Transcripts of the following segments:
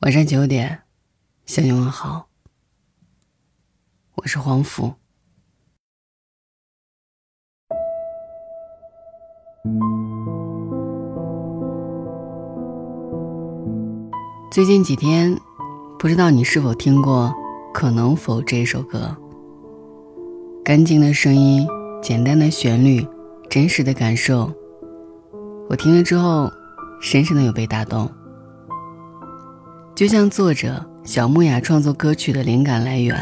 晚上九点，向你问好。我是黄甫。最近几天，不知道你是否听过《可能否》这首歌？干净的声音，简单的旋律，真实的感受，我听了之后，深深的有被打动。就像作者小木雅创作歌曲的灵感来源，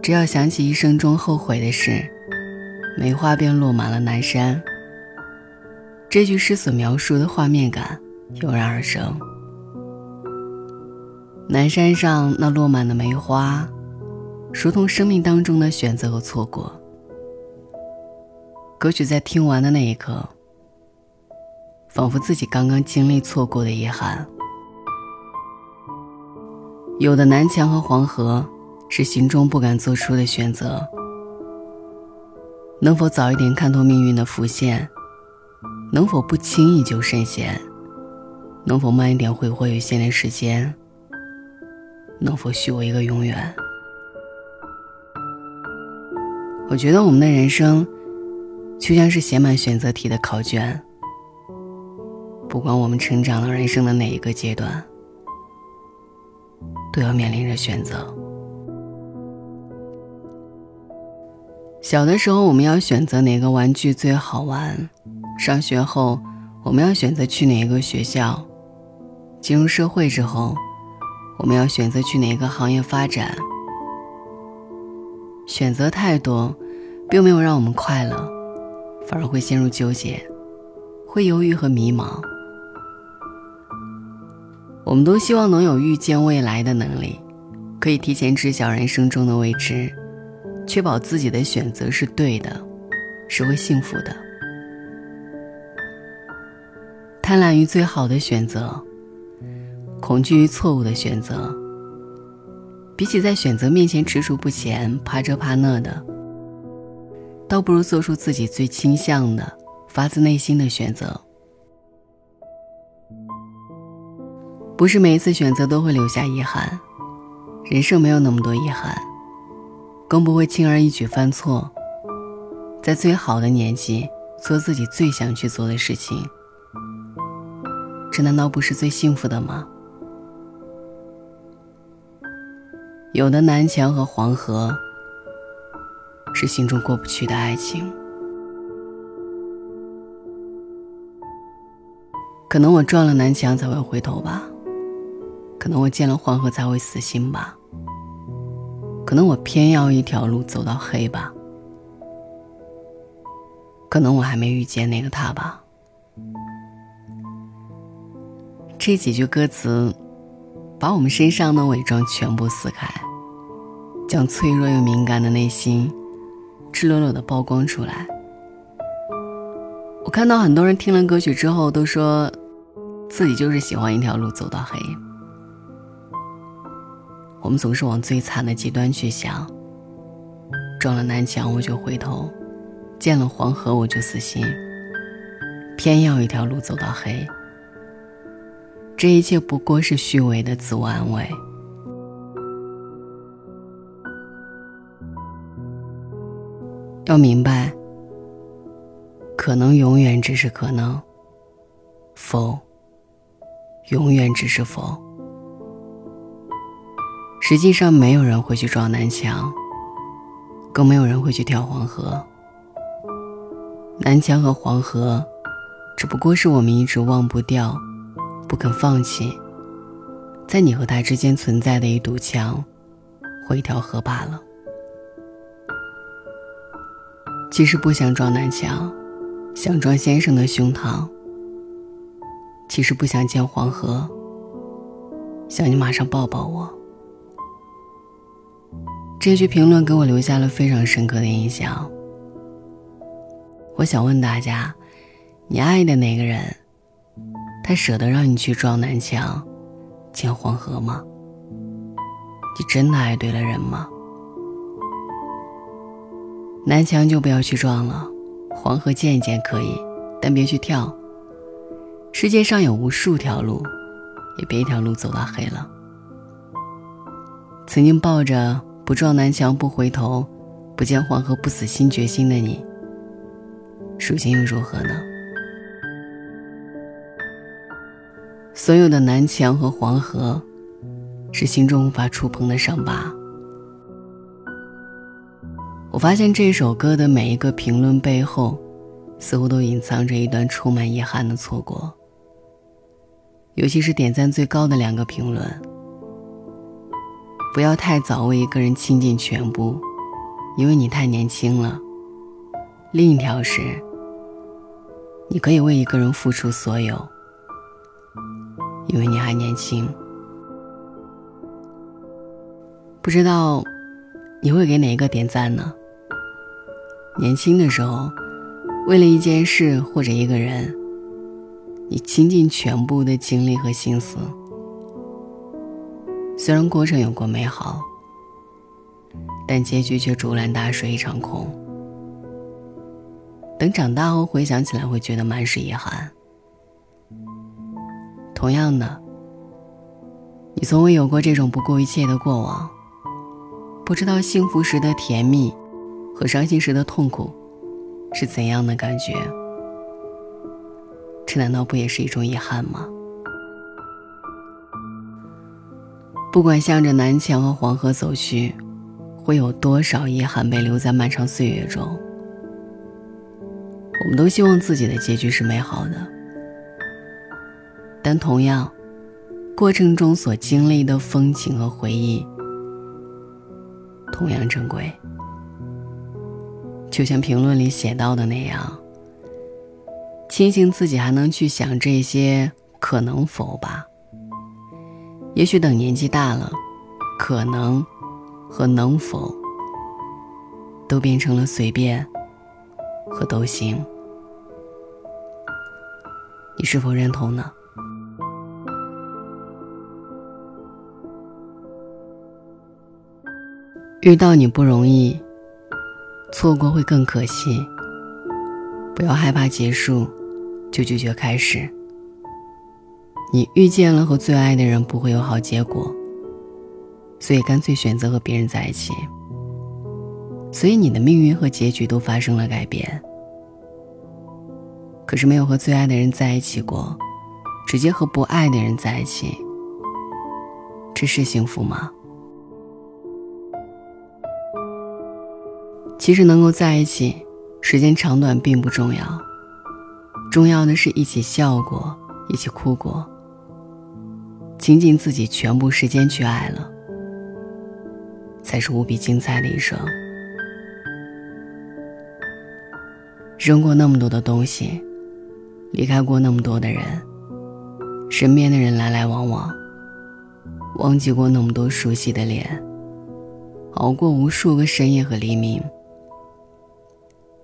只要想起一生中后悔的事，梅花便落满了南山。这句诗所描述的画面感油然而生。南山上那落满的梅花，如同生命当中的选择和错过。歌曲在听完的那一刻，仿佛自己刚刚经历错过的遗憾。有的南墙和黄河，是心中不敢做出的选择。能否早一点看透命运的浮现？能否不轻易就深陷？能否慢一点挥霍有限的时间？能否许我一个永远？我觉得我们的人生，就像是写满选择题的考卷。不管我们成长了人生的哪一个阶段。都要面临着选择。小的时候，我们要选择哪个玩具最好玩；上学后，我们要选择去哪一个学校；进入社会之后，我们要选择去哪个行业发展。选择太多，并没有让我们快乐，反而会陷入纠结，会犹豫和迷茫。我们都希望能有预见未来的能力，可以提前知晓人生中的未知，确保自己的选择是对的，是会幸福的。贪婪于最好的选择，恐惧于错误的选择。比起在选择面前踟蹰不前、怕这怕那的，倒不如做出自己最倾向的、发自内心的选择。不是每一次选择都会留下遗憾，人生没有那么多遗憾，更不会轻而易举犯错。在最好的年纪做自己最想去做的事情，这难道不是最幸福的吗？有的南墙和黄河，是心中过不去的爱情。可能我撞了南墙才会回头吧。可能我见了黄河才会死心吧，可能我偏要一条路走到黑吧，可能我还没遇见那个他吧。这几句歌词，把我们身上的伪装全部撕开，将脆弱又敏感的内心，赤裸裸的曝光出来。我看到很多人听了歌曲之后，都说自己就是喜欢一条路走到黑。我们总是往最惨的极端去想，撞了南墙我就回头，见了黄河我就死心，偏要一条路走到黑。这一切不过是虚伪的自我安慰。要明白，可能永远只是可能，否，永远只是否。实际上，没有人会去撞南墙，更没有人会去跳黄河。南墙和黄河，只不过是我们一直忘不掉、不肯放弃，在你和他之间存在的一堵墙或一条河罢了。其实不想撞南墙，想撞先生的胸膛。其实不想见黄河，想你马上抱抱我。这句评论给我留下了非常深刻的印象。我想问大家：你爱的那个人，他舍得让你去撞南墙、见黄河吗？你真的爱对了人吗？南墙就不要去撞了，黄河见一见可以，但别去跳。世界上有无数条路，也别一条路走到黑了。曾经抱着不撞南墙不回头，不见黄河不死心决心的你，属性又如何呢？所有的南墙和黄河，是心中无法触碰的伤疤。我发现这首歌的每一个评论背后，似乎都隐藏着一段充满遗憾的错过。尤其是点赞最高的两个评论。不要太早为一个人倾尽全部，因为你太年轻了。另一条是，你可以为一个人付出所有，因为你还年轻。不知道你会给哪一个点赞呢？年轻的时候，为了一件事或者一个人，你倾尽全部的精力和心思。虽然过程有过美好，但结局却竹篮打水一场空。等长大后回想起来，会觉得满是遗憾。同样的，你从未有过这种不顾一切的过往，不知道幸福时的甜蜜和伤心时的痛苦是怎样的感觉。这难道不也是一种遗憾吗？不管向着南墙和黄河走去，会有多少遗憾被留在漫长岁月中？我们都希望自己的结局是美好的，但同样，过程中所经历的风景和回忆同样珍贵。就像评论里写到的那样，庆幸自己还能去想这些可能否吧。也许等年纪大了，可能和能否都变成了随便和都行。你是否认同呢？遇到你不容易，错过会更可惜。不要害怕结束，就拒绝开始。你遇见了和最爱的人不会有好结果，所以干脆选择和别人在一起。所以你的命运和结局都发生了改变。可是没有和最爱的人在一起过，直接和不爱的人在一起，这是幸福吗？其实能够在一起，时间长短并不重要，重要的是一起笑过，一起哭过。倾尽自己全部时间去爱了，才是无比精彩的一生。扔过那么多的东西，离开过那么多的人，身边的人来来往往，忘记过那么多熟悉的脸，熬过无数个深夜和黎明，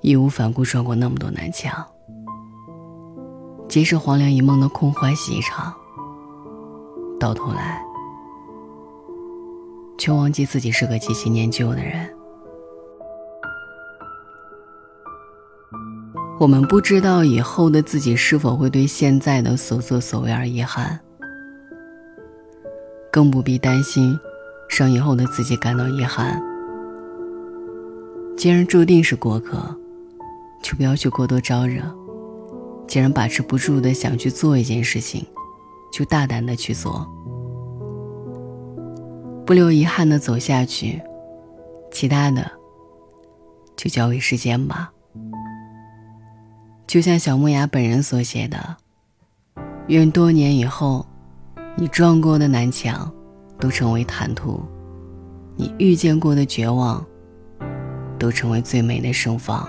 义无反顾撞过那么多南墙，即使黄粱一梦的空欢喜一场。到头来，却忘记自己是个极其念旧的人。我们不知道以后的自己是否会对现在的所作所为而遗憾，更不必担心让以后的自己感到遗憾。既然注定是过客，就不要去过多招惹。既然把持不住的想去做一件事情。就大胆的去做，不留遗憾的走下去，其他的就交给时间吧。就像小木雅本人所写的：“愿多年以后，你撞过的南墙都成为坦途，你遇见过的绝望都成为最美的盛放。”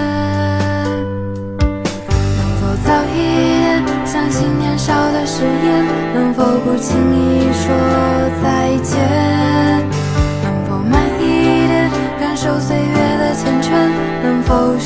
相信年少的誓言？能否不轻易说再见？能否慢一点感受岁月的缱绻？能否